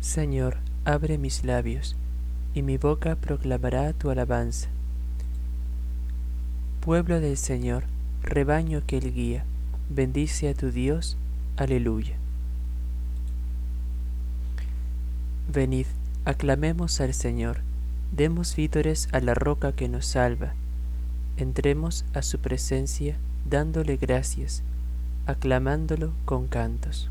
Señor, abre mis labios, y mi boca proclamará tu alabanza. Pueblo del Señor, rebaño que Él guía, bendice a tu Dios. Aleluya. Venid, aclamemos al Señor, demos vítores a la roca que nos salva. Entremos a su presencia dándole gracias, aclamándolo con cantos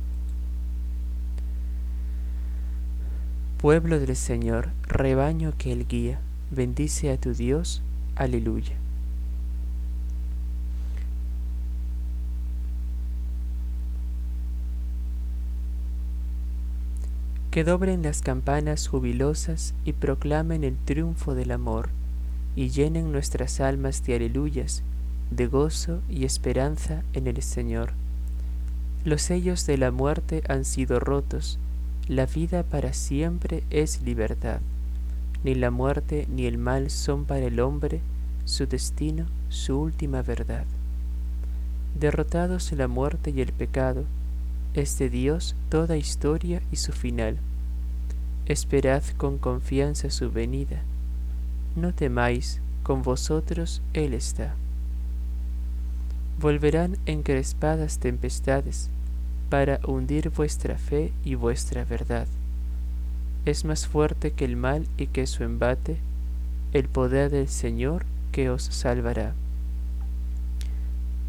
Pueblo del Señor, rebaño que Él guía, bendice a tu Dios. Aleluya. Que doblen las campanas jubilosas y proclamen el triunfo del amor, y llenen nuestras almas de aleluyas, de gozo y esperanza en el Señor. Los sellos de la muerte han sido rotos, la vida para siempre es libertad. Ni la muerte ni el mal son para el hombre su destino, su última verdad. Derrotados la muerte y el pecado, es de Dios toda historia y su final. Esperad con confianza su venida. No temáis, con vosotros Él está. Volverán encrespadas tempestades, para hundir vuestra fe y vuestra verdad. Es más fuerte que el mal y que su embate, el poder del Señor que os salvará.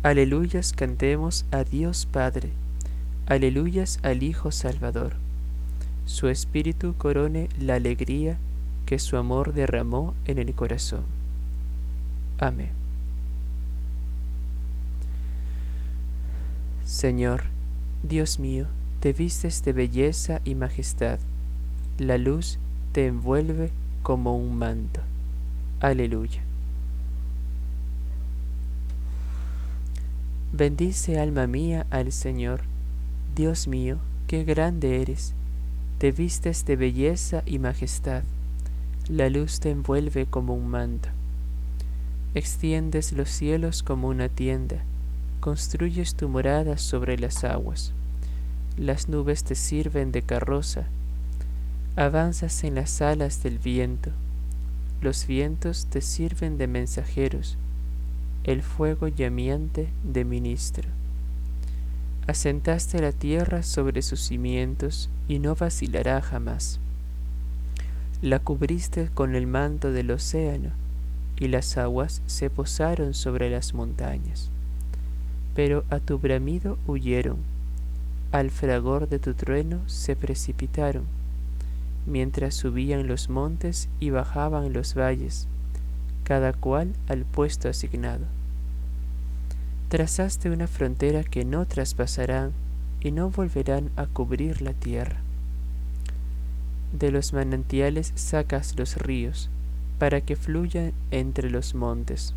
Aleluyas cantemos a Dios Padre, aleluyas al Hijo Salvador. Su espíritu corone la alegría que su amor derramó en el corazón. Amén. Señor, Dios mío, te vistes de belleza y majestad, la luz te envuelve como un manto. Aleluya. Bendice alma mía al Señor. Dios mío, qué grande eres. Te vistes de belleza y majestad. La luz te envuelve como un manto. Extiendes los cielos como una tienda construyes tu morada sobre las aguas. Las nubes te sirven de carroza. Avanzas en las alas del viento. Los vientos te sirven de mensajeros. El fuego llameante de ministro. Asentaste la tierra sobre sus cimientos y no vacilará jamás. La cubriste con el manto del océano y las aguas se posaron sobre las montañas pero a tu bramido huyeron, al fragor de tu trueno se precipitaron, mientras subían los montes y bajaban los valles, cada cual al puesto asignado. Trazaste una frontera que no traspasarán y no volverán a cubrir la tierra. De los manantiales sacas los ríos, para que fluyan entre los montes.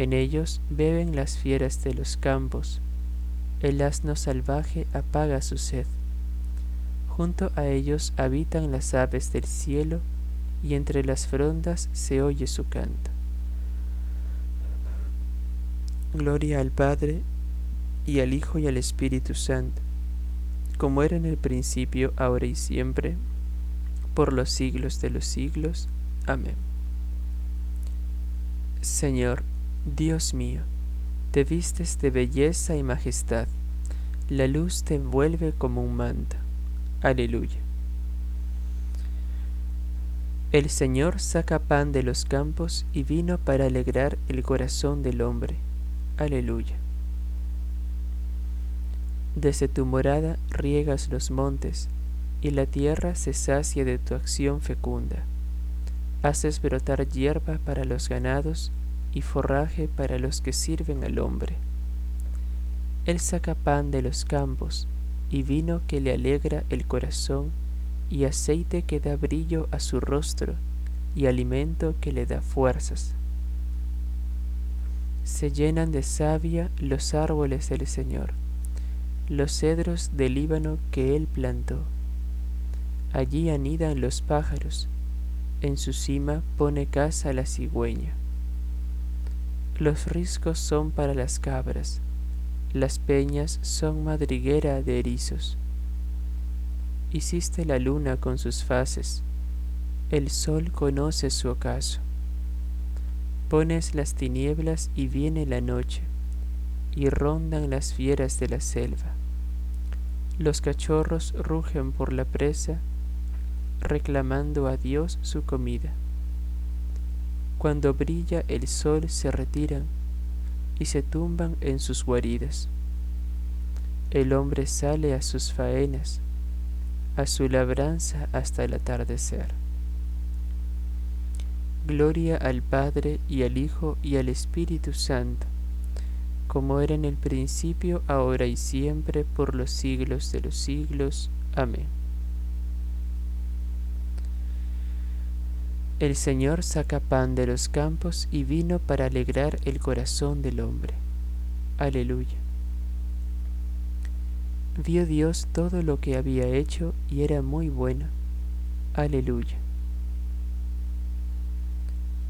En ellos beben las fieras de los campos, el asno salvaje apaga su sed. Junto a ellos habitan las aves del cielo, y entre las frondas se oye su canto. Gloria al Padre, y al Hijo, y al Espíritu Santo, como era en el principio, ahora y siempre, por los siglos de los siglos. Amén. Señor, Dios mío, te vistes de belleza y majestad, la luz te envuelve como un manto. Aleluya. El Señor saca pan de los campos y vino para alegrar el corazón del hombre. Aleluya. Desde tu morada riegas los montes, y la tierra se sacia de tu acción fecunda. Haces brotar hierba para los ganados y forraje para los que sirven al hombre. Él saca pan de los campos y vino que le alegra el corazón y aceite que da brillo a su rostro y alimento que le da fuerzas. Se llenan de savia los árboles del Señor, los cedros del Líbano que Él plantó. Allí anidan los pájaros, en su cima pone casa la cigüeña. Los riscos son para las cabras, las peñas son madriguera de erizos. Hiciste la luna con sus fases, el sol conoce su ocaso. Pones las tinieblas y viene la noche, y rondan las fieras de la selva. Los cachorros rugen por la presa, reclamando a Dios su comida. Cuando brilla el sol se retiran y se tumban en sus guaridas. El hombre sale a sus faenas, a su labranza hasta el atardecer. Gloria al Padre y al Hijo y al Espíritu Santo, como era en el principio, ahora y siempre, por los siglos de los siglos. Amén. El Señor saca pan de los campos y vino para alegrar el corazón del hombre. Aleluya. Vio Dios todo lo que había hecho y era muy bueno. Aleluya.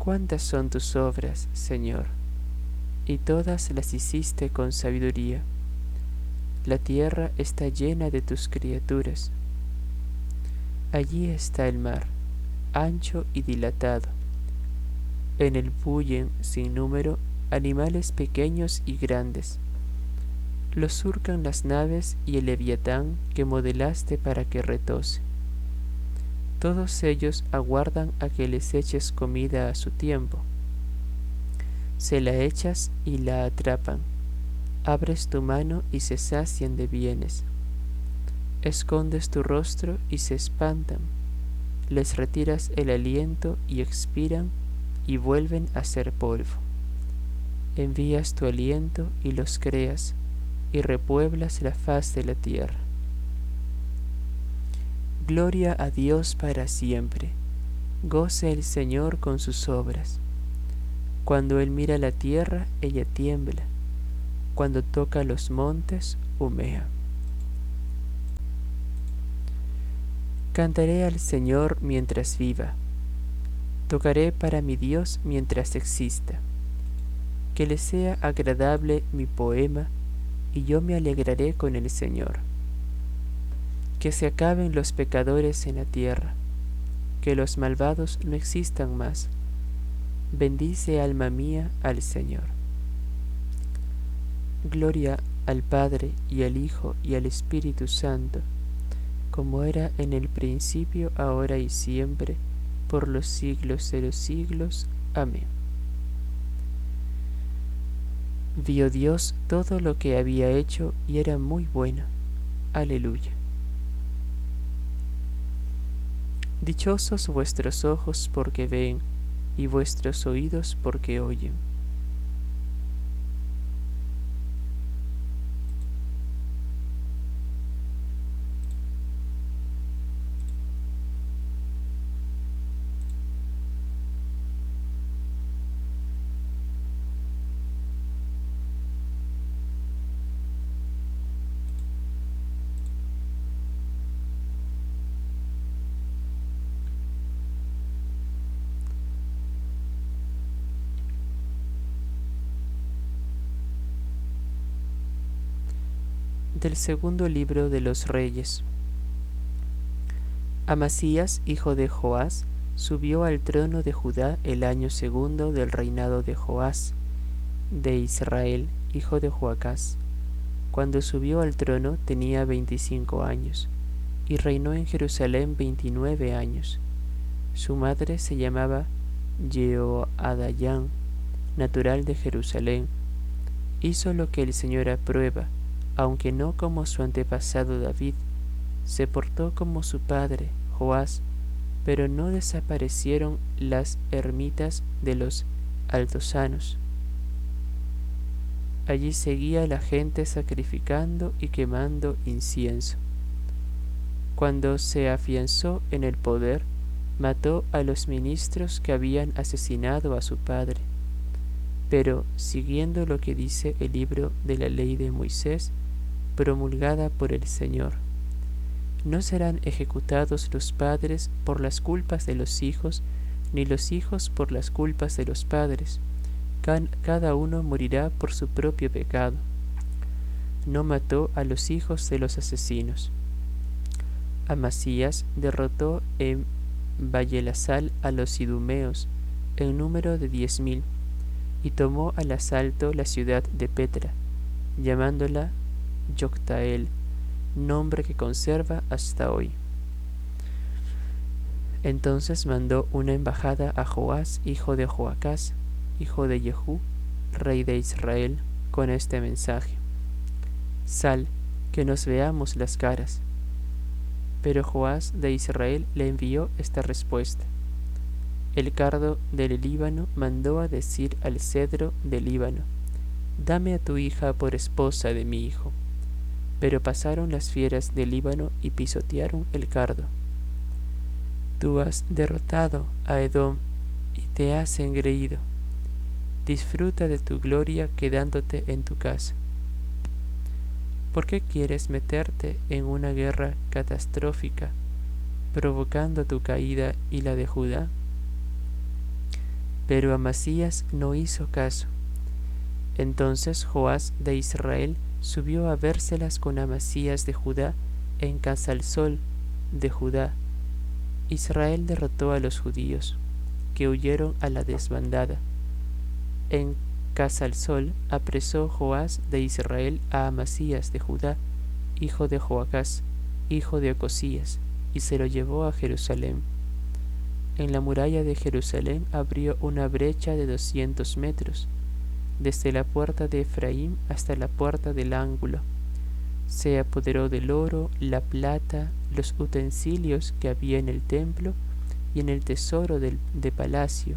Cuántas son tus obras, Señor, y todas las hiciste con sabiduría. La tierra está llena de tus criaturas. Allí está el mar, ancho y dilatado. En él bullen sin número animales pequeños y grandes lo surcan las naves y el leviatán que modelaste para que retose. Todos ellos aguardan a que les eches comida a su tiempo. Se la echas y la atrapan. Abres tu mano y se sacian de bienes. Escondes tu rostro y se espantan. Les retiras el aliento y expiran y vuelven a ser polvo. Envías tu aliento y los creas y repueblas la faz de la tierra. Gloria a Dios para siempre. Goce el Señor con sus obras. Cuando Él mira la tierra, ella tiembla. Cuando toca los montes, humea. Cantaré al Señor mientras viva. Tocaré para mi Dios mientras exista. Que le sea agradable mi poema y yo me alegraré con el Señor. Que se acaben los pecadores en la tierra, que los malvados no existan más. Bendice alma mía al Señor. Gloria al Padre y al Hijo y al Espíritu Santo, como era en el principio, ahora y siempre, por los siglos de los siglos. Amén vio Dios todo lo que había hecho y era muy bueno. Aleluya. Dichosos vuestros ojos porque ven y vuestros oídos porque oyen. Segundo libro de los reyes. Amasías, hijo de Joás, subió al trono de Judá el año segundo del reinado de Joás, de Israel, hijo de Joacás. Cuando subió al trono tenía veinticinco años, y reinó en Jerusalén veintinueve años. Su madre se llamaba Jehoadayán, natural de Jerusalén. Hizo lo que el Señor aprueba, aunque no como su antepasado David. Se portó como su padre, Joás, pero no desaparecieron las ermitas de los altosanos. Allí seguía la gente sacrificando y quemando incienso. Cuando se afianzó en el poder, mató a los ministros que habían asesinado a su padre. Pero, siguiendo lo que dice el libro de la ley de Moisés, promulgada por el Señor, no serán ejecutados los padres por las culpas de los hijos, ni los hijos por las culpas de los padres. Cada uno morirá por su propio pecado. No mató a los hijos de los asesinos. Amasías derrotó en Vallelasal a los idumeos, en número de diez mil, y tomó al asalto la ciudad de Petra, llamándola Yoctael nombre que conserva hasta hoy. Entonces mandó una embajada a Joás, hijo de Joacás, hijo de Jehú, rey de Israel, con este mensaje. Sal, que nos veamos las caras. Pero Joás de Israel le envió esta respuesta. El cardo del Líbano mandó a decir al cedro del Líbano, Dame a tu hija por esposa de mi hijo. Pero pasaron las fieras del Líbano y pisotearon el cardo. Tú has derrotado a Edom y te has engreído. Disfruta de tu gloria quedándote en tu casa. ¿Por qué quieres meterte en una guerra catastrófica, provocando tu caída y la de Judá? Pero Amasías no hizo caso. Entonces Joás de Israel subió a vérselas con Amasías de Judá en Casalsol de Judá. Israel derrotó a los judíos, que huyeron a la desbandada. En Casalsol apresó Joás de Israel a Amasías de Judá, hijo de Joacás, hijo de Ocosías, y se lo llevó a Jerusalén. En la muralla de Jerusalén abrió una brecha de doscientos metros, desde la puerta de Efraín hasta la puerta del ángulo. Se apoderó del oro, la plata, los utensilios que había en el templo y en el tesoro del, de palacio.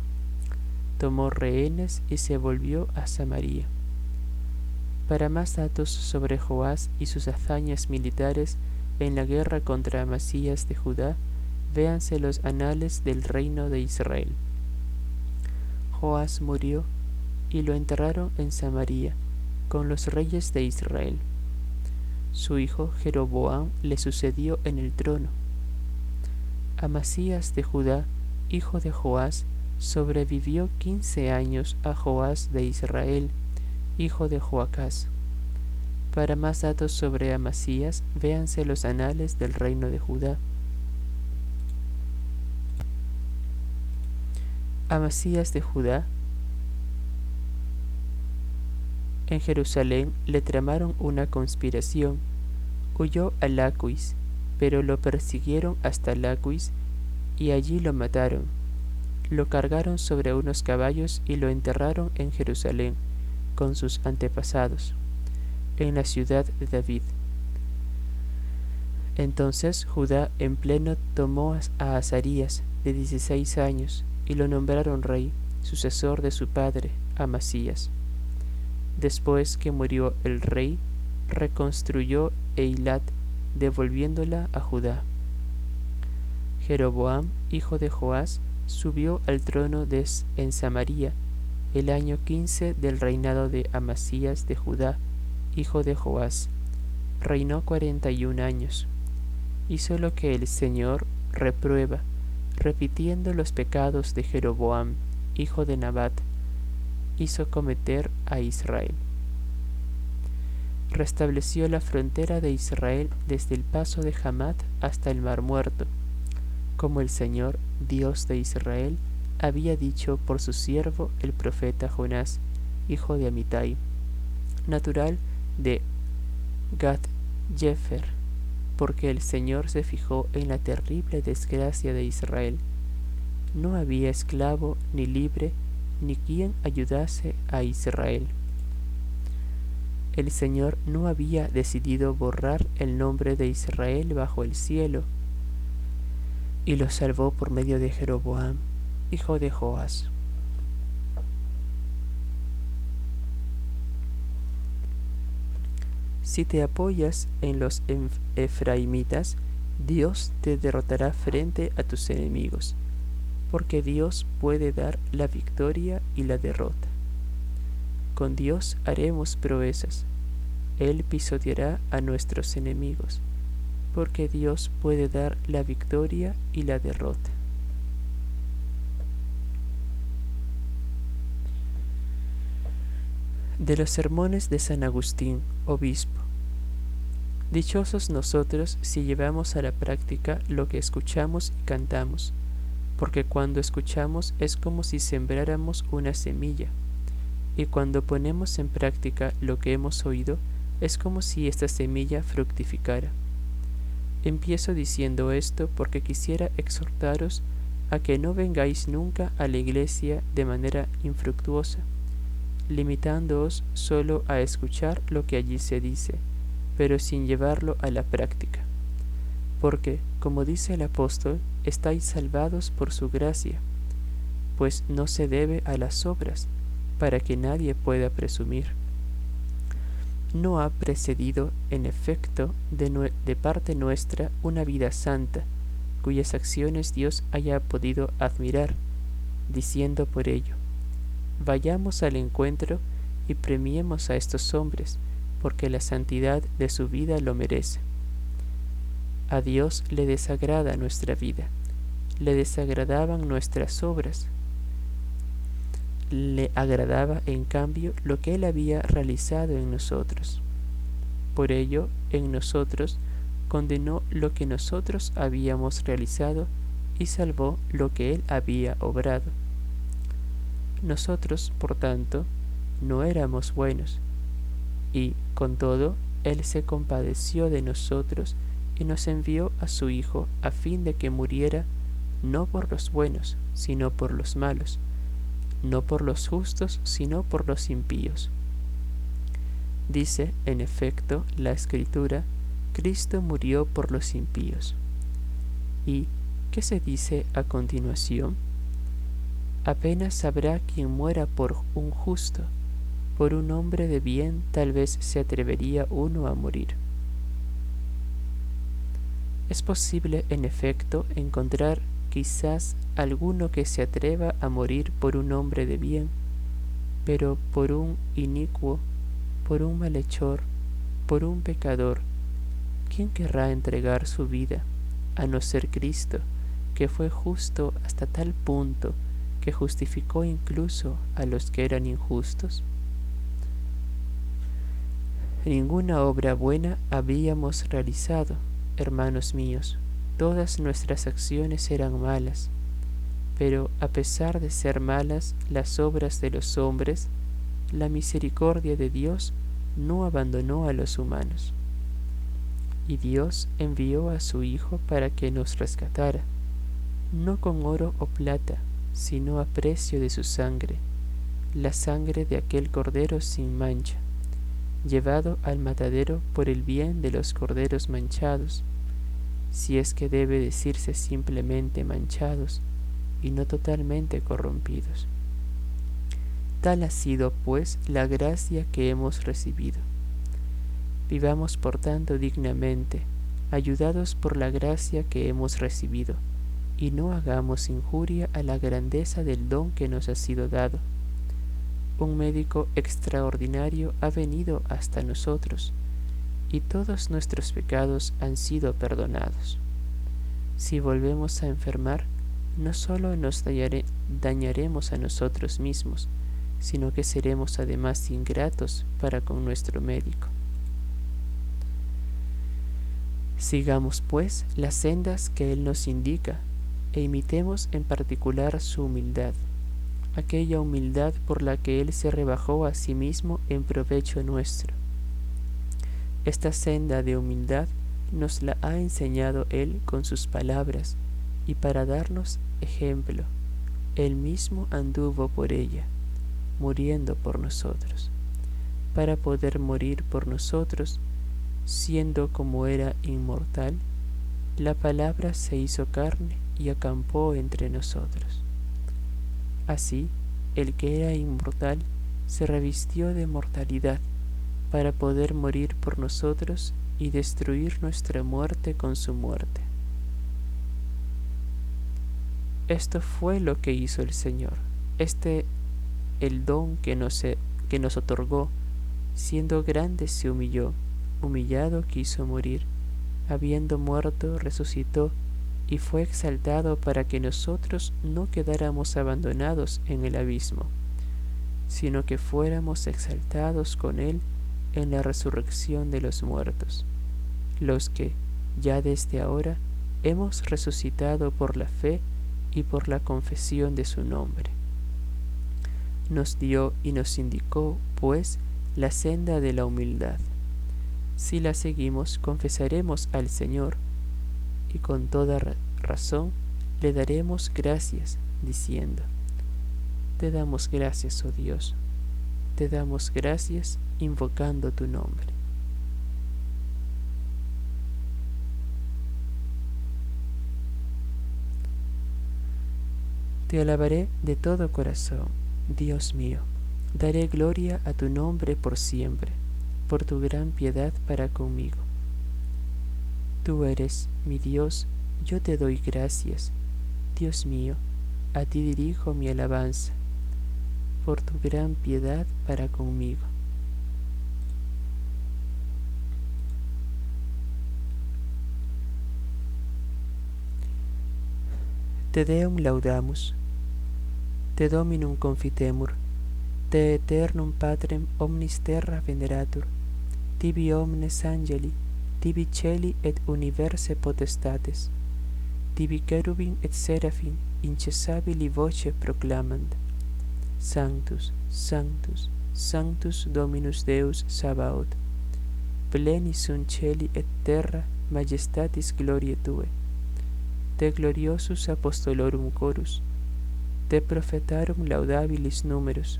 Tomó rehenes y se volvió a Samaria. Para más datos sobre Joás y sus hazañas militares en la guerra contra Amasías de Judá, véanse los anales del reino de Israel. Joás murió y lo enterraron en Samaria con los reyes de Israel. Su hijo Jeroboam le sucedió en el trono. Amasías de Judá, hijo de Joás, sobrevivió quince años a Joás de Israel, hijo de Joacás. Para más datos sobre Amasías, véanse los anales del reino de Judá. Amasías de Judá En Jerusalén le tramaron una conspiración. Huyó a Laquis, pero lo persiguieron hasta Laquis y allí lo mataron. Lo cargaron sobre unos caballos y lo enterraron en Jerusalén con sus antepasados, en la ciudad de David. Entonces Judá en pleno tomó a Azarías, de dieciséis años, y lo nombraron rey, sucesor de su padre, Amasías. Después que murió el rey, reconstruyó Eilat, devolviéndola a Judá. Jeroboam, hijo de Joás, subió al trono de en Samaria el año quince del reinado de Amasías de Judá, hijo de Joás. Reinó cuarenta y un años. Hizo lo que el Señor reprueba, repitiendo los pecados de Jeroboam, hijo de Nabat, hizo cometer a Israel. restableció la frontera de Israel desde el paso de Hamat hasta el Mar Muerto, como el Señor, Dios de Israel, había dicho por su siervo el profeta Jonás, hijo de Amitai, natural de Gat Jefer, porque el Señor se fijó en la terrible desgracia de Israel. No había esclavo ni libre, ni quien ayudase a Israel. El Señor no había decidido borrar el nombre de Israel bajo el cielo, y lo salvó por medio de Jeroboam, hijo de Joás. Si te apoyas en los efraimitas, Dios te derrotará frente a tus enemigos, porque Dios puede dar la victoria y la derrota. Con Dios haremos proezas. Él pisoteará a nuestros enemigos, porque Dios puede dar la victoria y la derrota. De los sermones de San Agustín, obispo. Dichosos nosotros si llevamos a la práctica lo que escuchamos y cantamos, porque cuando escuchamos es como si sembráramos una semilla y cuando ponemos en práctica lo que hemos oído, es como si esta semilla fructificara. Empiezo diciendo esto porque quisiera exhortaros a que no vengáis nunca a la iglesia de manera infructuosa, limitándoos solo a escuchar lo que allí se dice, pero sin llevarlo a la práctica. Porque, como dice el apóstol, estáis salvados por su gracia, pues no se debe a las obras, para que nadie pueda presumir. No ha precedido, en efecto, de, parte nuestra una vida santa, cuyas acciones Dios haya podido admirar, diciendo por ello, vayamos al encuentro y premiemos a estos hombres, porque la santidad de su vida lo merece. A Dios le desagrada nuestra vida, le desagradaban nuestras obras, le agradaba en cambio lo que él había realizado en nosotros. Por ello, en nosotros condenó lo que nosotros habíamos realizado y salvó lo que él había obrado. Nosotros, por tanto, no éramos buenos, y, con todo, él se compadeció de nosotros y nos envió a su Hijo a fin de que muriera no por los buenos, sino por los malos no por los justos, sino por los impíos. Dice, en efecto, la escritura, Cristo murió por los impíos. ¿Y qué se dice a continuación? Apenas sabrá quien muera por un justo, por un hombre de bien tal vez se atrevería uno a morir. Es posible, en efecto, encontrar quizás alguno que se atreva a morir por un hombre de bien, pero por un inicuo, por un malhechor, por un pecador, ¿quién querrá entregar su vida a no ser Cristo, que fue justo hasta tal punto que justificó incluso a los que eran injustos? Ninguna obra buena habíamos realizado, hermanos míos, Todas nuestras acciones eran malas, pero a pesar de ser malas las obras de los hombres, la misericordia de Dios no abandonó a los humanos. Y Dios envió a su Hijo para que nos rescatara, no con oro o plata, sino a precio de su sangre, la sangre de aquel cordero sin mancha, llevado al matadero por el bien de los corderos manchados, si es que debe decirse simplemente manchados y no totalmente corrompidos. Tal ha sido, pues, la gracia que hemos recibido. Vivamos, por tanto, dignamente, ayudados por la gracia que hemos recibido, y no hagamos injuria a la grandeza del don que nos ha sido dado. Un médico extraordinario ha venido hasta nosotros, y todos nuestros pecados han sido perdonados. Si volvemos a enfermar, no solo nos dañaremos a nosotros mismos, sino que seremos además ingratos para con nuestro médico. Sigamos pues las sendas que Él nos indica e imitemos en particular su humildad, aquella humildad por la que Él se rebajó a sí mismo en provecho nuestro. Esta senda de humildad nos la ha enseñado Él con sus palabras y para darnos ejemplo, Él mismo anduvo por ella, muriendo por nosotros, para poder morir por nosotros siendo como era inmortal, la palabra se hizo carne y acampó entre nosotros. Así, el que era inmortal se revistió de mortalidad para poder morir por nosotros y destruir nuestra muerte con su muerte. Esto fue lo que hizo el Señor, este el don que nos, que nos otorgó, siendo grande se humilló. Humillado quiso morir, habiendo muerto resucitó y fue exaltado para que nosotros no quedáramos abandonados en el abismo, sino que fuéramos exaltados con él en la resurrección de los muertos, los que, ya desde ahora, hemos resucitado por la fe y por la confesión de su nombre. Nos dio y nos indicó, pues, la senda de la humildad si la seguimos, confesaremos al Señor y con toda razón le daremos gracias, diciendo, Te damos gracias, oh Dios, te damos gracias invocando tu nombre. Te alabaré de todo corazón, Dios mío, daré gloria a tu nombre por siempre por tu gran piedad para conmigo. Tú eres mi Dios, yo te doy gracias. Dios mío, a ti dirijo mi alabanza, por tu gran piedad para conmigo. Te deum laudamus, te dominum confitemur, te eternum patrem omnis terra veneratur, tibi omnes angeli, tibi celi et universe potestates, Tibi cherubim et seraphim incessabili voce proclamant Sanctus, Sanctus, Sanctus Dominus Deus Sabaoth Pleni sunt celi et terra majestatis gloriae Tue. Te gloriosus apostolorum chorus Te prophetarum laudabilis numerus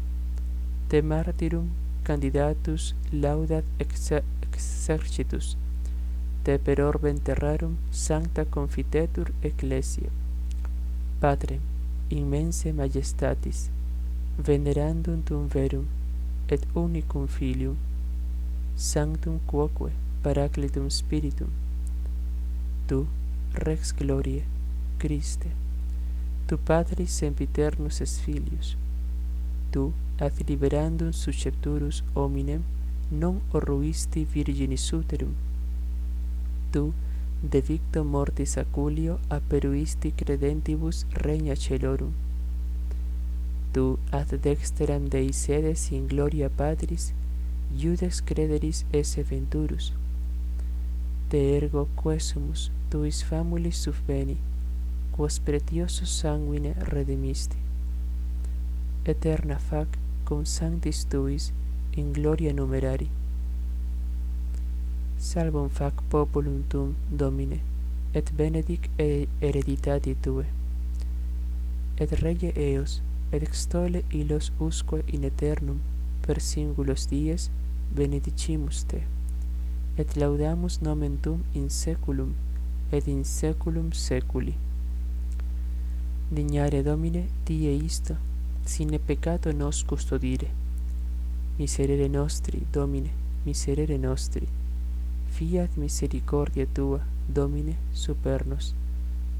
Te martyrum candidatus laudat exercitus te per orbem terrarum sancta confitetur ecclesia. Patrem, immense majestatis, venerandum tum verum, et unicum filium, sanctum quoque paraclitum spiritum, tu, rex glorie, Christe, tu patris sempiternus es filius, tu ad liberandum suscepturus hominem non orruisti virginis uterum, Tu, de victo mortis aculio aperuisti credentibus regna celorum. Tu ad dexteram Dei sedes in gloria Patris, iudes crederis esse venturus. Te ergo quesumus tuis famulis subveni, quos pretiosus sanguine redemisti. Eterna fac cum sanctis tuis in gloria numerari. salvum fac populum tum domine et benedic e hereditati tue. Et rege eos et extole illos usque in aeternum per singulos dies benedicimus te. Et laudamus nomen tuum in saeculum et in saeculum saeculi dignare domine die isto sine peccato nos custodire. Miserere nostri domine miserere nostri. Fiat misericordia tua, Domine, supernos,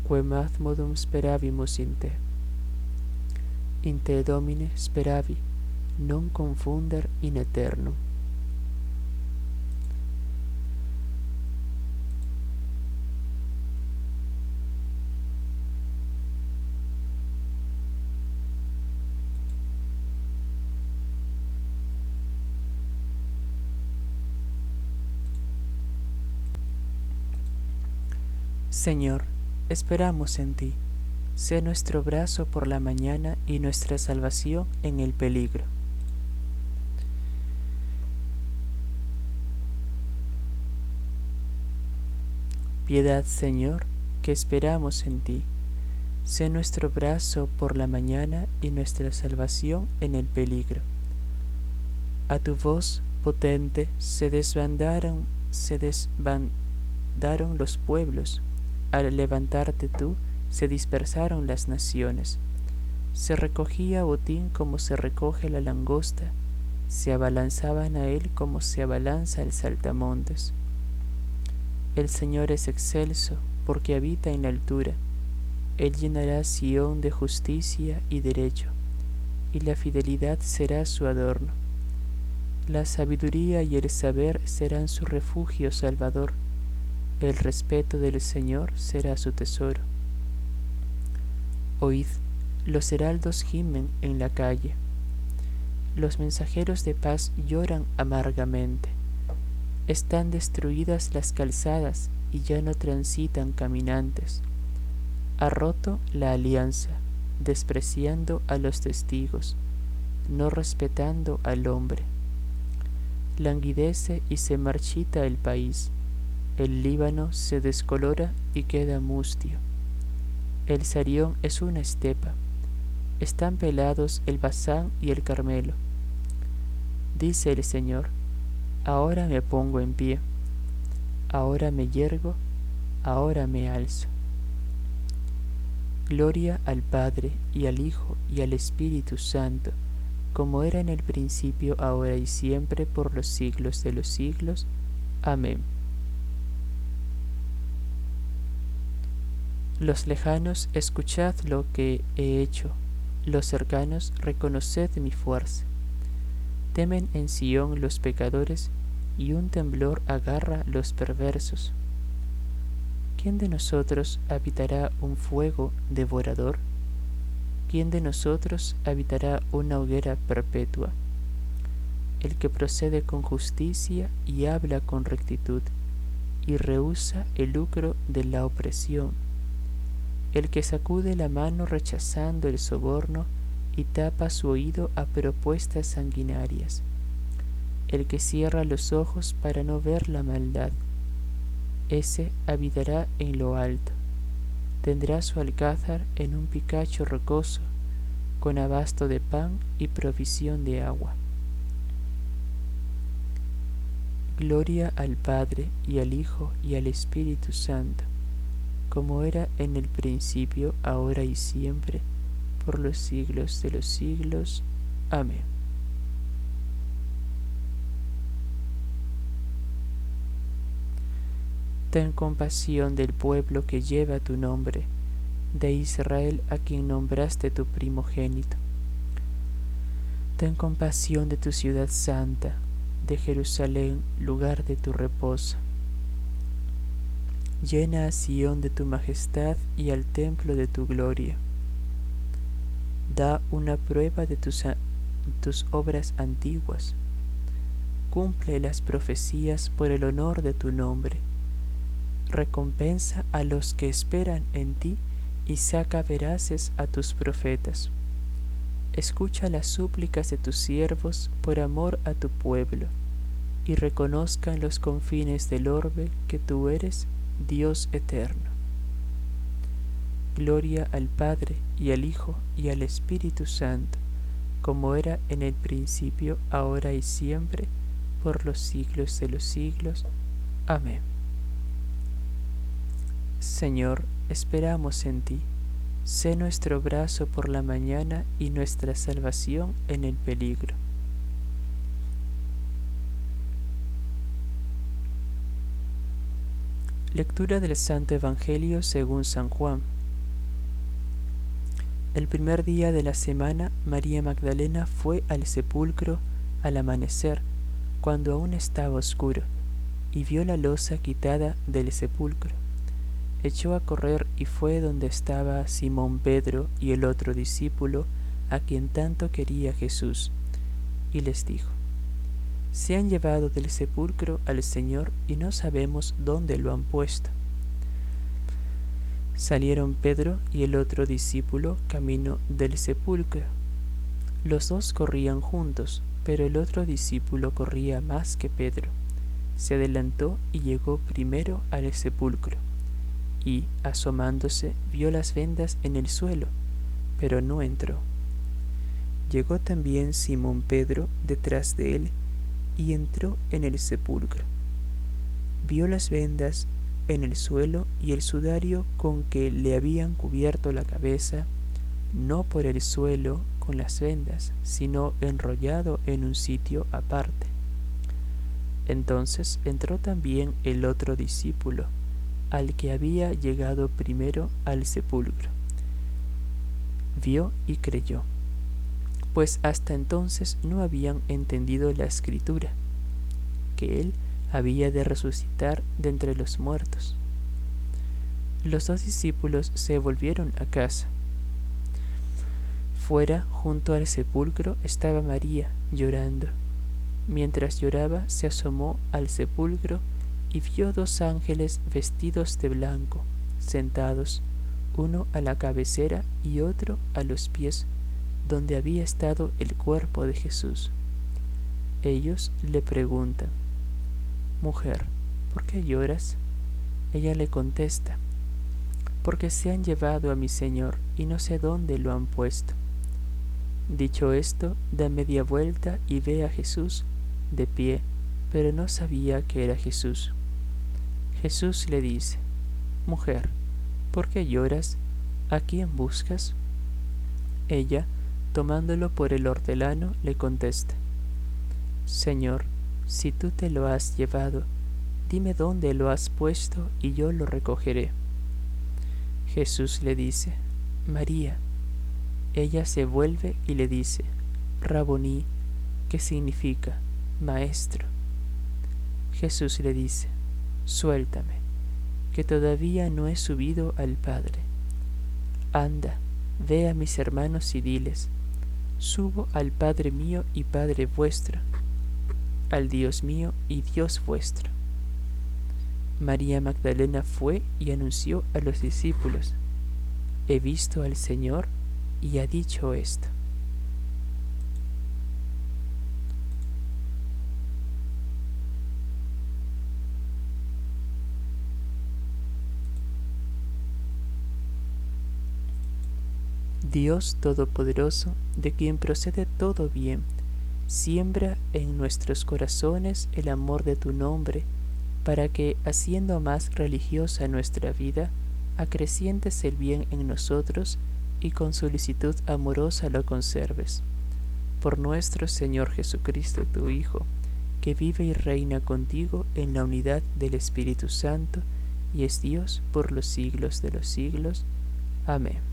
quem ad modum speravimus in te. In te, Domine, speravi, non confunder in eternum. Señor, esperamos en ti. Sé nuestro brazo por la mañana y nuestra salvación en el peligro. Piedad, Señor, que esperamos en ti. Sé nuestro brazo por la mañana y nuestra salvación en el peligro. A tu voz potente se desbandaron, se desbandaron los pueblos. Al levantarte tú, se dispersaron las naciones. Se recogía botín como se recoge la langosta, se abalanzaban a él como se abalanza el saltamontes. El Señor es excelso, porque habita en la altura. Él llenará Sión de justicia y derecho, y la fidelidad será su adorno. La sabiduría y el saber serán su refugio salvador. El respeto del Señor será su tesoro. Oíd, los heraldos gimen en la calle. Los mensajeros de paz lloran amargamente. Están destruidas las calzadas y ya no transitan caminantes. Ha roto la alianza, despreciando a los testigos, no respetando al hombre. Languidece y se marchita el país. El Líbano se descolora y queda mustio. El Sarión es una estepa. Están pelados el Bazán y el Carmelo. Dice el Señor, ahora me pongo en pie, ahora me yergo, ahora me alzo. Gloria al Padre y al Hijo y al Espíritu Santo, como era en el principio, ahora y siempre, por los siglos de los siglos. Amén. Los lejanos, escuchad lo que he hecho, los cercanos, reconoced mi fuerza. Temen en Sión los pecadores, y un temblor agarra los perversos. ¿Quién de nosotros habitará un fuego devorador? ¿Quién de nosotros habitará una hoguera perpetua? El que procede con justicia y habla con rectitud, y rehúsa el lucro de la opresión el que sacude la mano rechazando el soborno y tapa su oído a propuestas sanguinarias, el que cierra los ojos para no ver la maldad, ese habitará en lo alto, tendrá su alcázar en un picacho rocoso, con abasto de pan y provisión de agua. Gloria al Padre y al Hijo y al Espíritu Santo como era en el principio, ahora y siempre, por los siglos de los siglos. Amén. Ten compasión del pueblo que lleva tu nombre, de Israel a quien nombraste tu primogénito. Ten compasión de tu ciudad santa, de Jerusalén, lugar de tu reposo Llena a Sión de tu majestad y al templo de tu gloria. Da una prueba de tus, tus obras antiguas. Cumple las profecías por el honor de tu nombre. Recompensa a los que esperan en ti y saca veraces a tus profetas. Escucha las súplicas de tus siervos por amor a tu pueblo, y reconozcan los confines del orbe que tú eres Dios eterno. Gloria al Padre y al Hijo y al Espíritu Santo, como era en el principio, ahora y siempre, por los siglos de los siglos. Amén. Señor, esperamos en ti. Sé nuestro brazo por la mañana y nuestra salvación en el peligro. Lectura del Santo Evangelio según San Juan. El primer día de la semana, María Magdalena fue al sepulcro al amanecer, cuando aún estaba oscuro, y vio la losa quitada del sepulcro. Echó a correr y fue donde estaba Simón Pedro y el otro discípulo, a quien tanto quería Jesús, y les dijo, se han llevado del sepulcro al Señor y no sabemos dónde lo han puesto. Salieron Pedro y el otro discípulo camino del sepulcro. Los dos corrían juntos, pero el otro discípulo corría más que Pedro. Se adelantó y llegó primero al sepulcro, y, asomándose, vio las vendas en el suelo, pero no entró. Llegó también Simón Pedro detrás de él, y entró en el sepulcro. Vio las vendas en el suelo y el sudario con que le habían cubierto la cabeza, no por el suelo con las vendas, sino enrollado en un sitio aparte. Entonces entró también el otro discípulo, al que había llegado primero al sepulcro. Vio y creyó, pues hasta entonces no habían entendido la escritura, que él había de resucitar de entre los muertos. Los dos discípulos se volvieron a casa. Fuera, junto al sepulcro, estaba María llorando. Mientras lloraba, se asomó al sepulcro y vio dos ángeles vestidos de blanco, sentados, uno a la cabecera y otro a los pies, donde había estado el cuerpo de Jesús. Ellos le preguntan, Mujer, ¿por qué lloras? Ella le contesta, porque se han llevado a mi Señor y no sé dónde lo han puesto. Dicho esto, da media vuelta y ve a Jesús de pie, pero no sabía que era Jesús. Jesús le dice, Mujer, ¿por qué lloras? ¿A quién buscas? Ella, tomándolo por el hortelano, le contesta, Señor, si tú te lo has llevado, dime dónde lo has puesto y yo lo recogeré. Jesús le dice, María. Ella se vuelve y le dice, Raboní, que significa maestro. Jesús le dice, suéltame, que todavía no he subido al Padre. Anda, ve a mis hermanos y diles, subo al Padre mío y Padre vuestro al Dios mío y Dios vuestro. María Magdalena fue y anunció a los discípulos, he visto al Señor y ha dicho esto. Dios Todopoderoso, de quien procede todo bien, Siembra en nuestros corazones el amor de tu nombre, para que, haciendo más religiosa nuestra vida, acrecientes el bien en nosotros y con solicitud amorosa lo conserves. Por nuestro Señor Jesucristo, tu Hijo, que vive y reina contigo en la unidad del Espíritu Santo, y es Dios por los siglos de los siglos. Amén.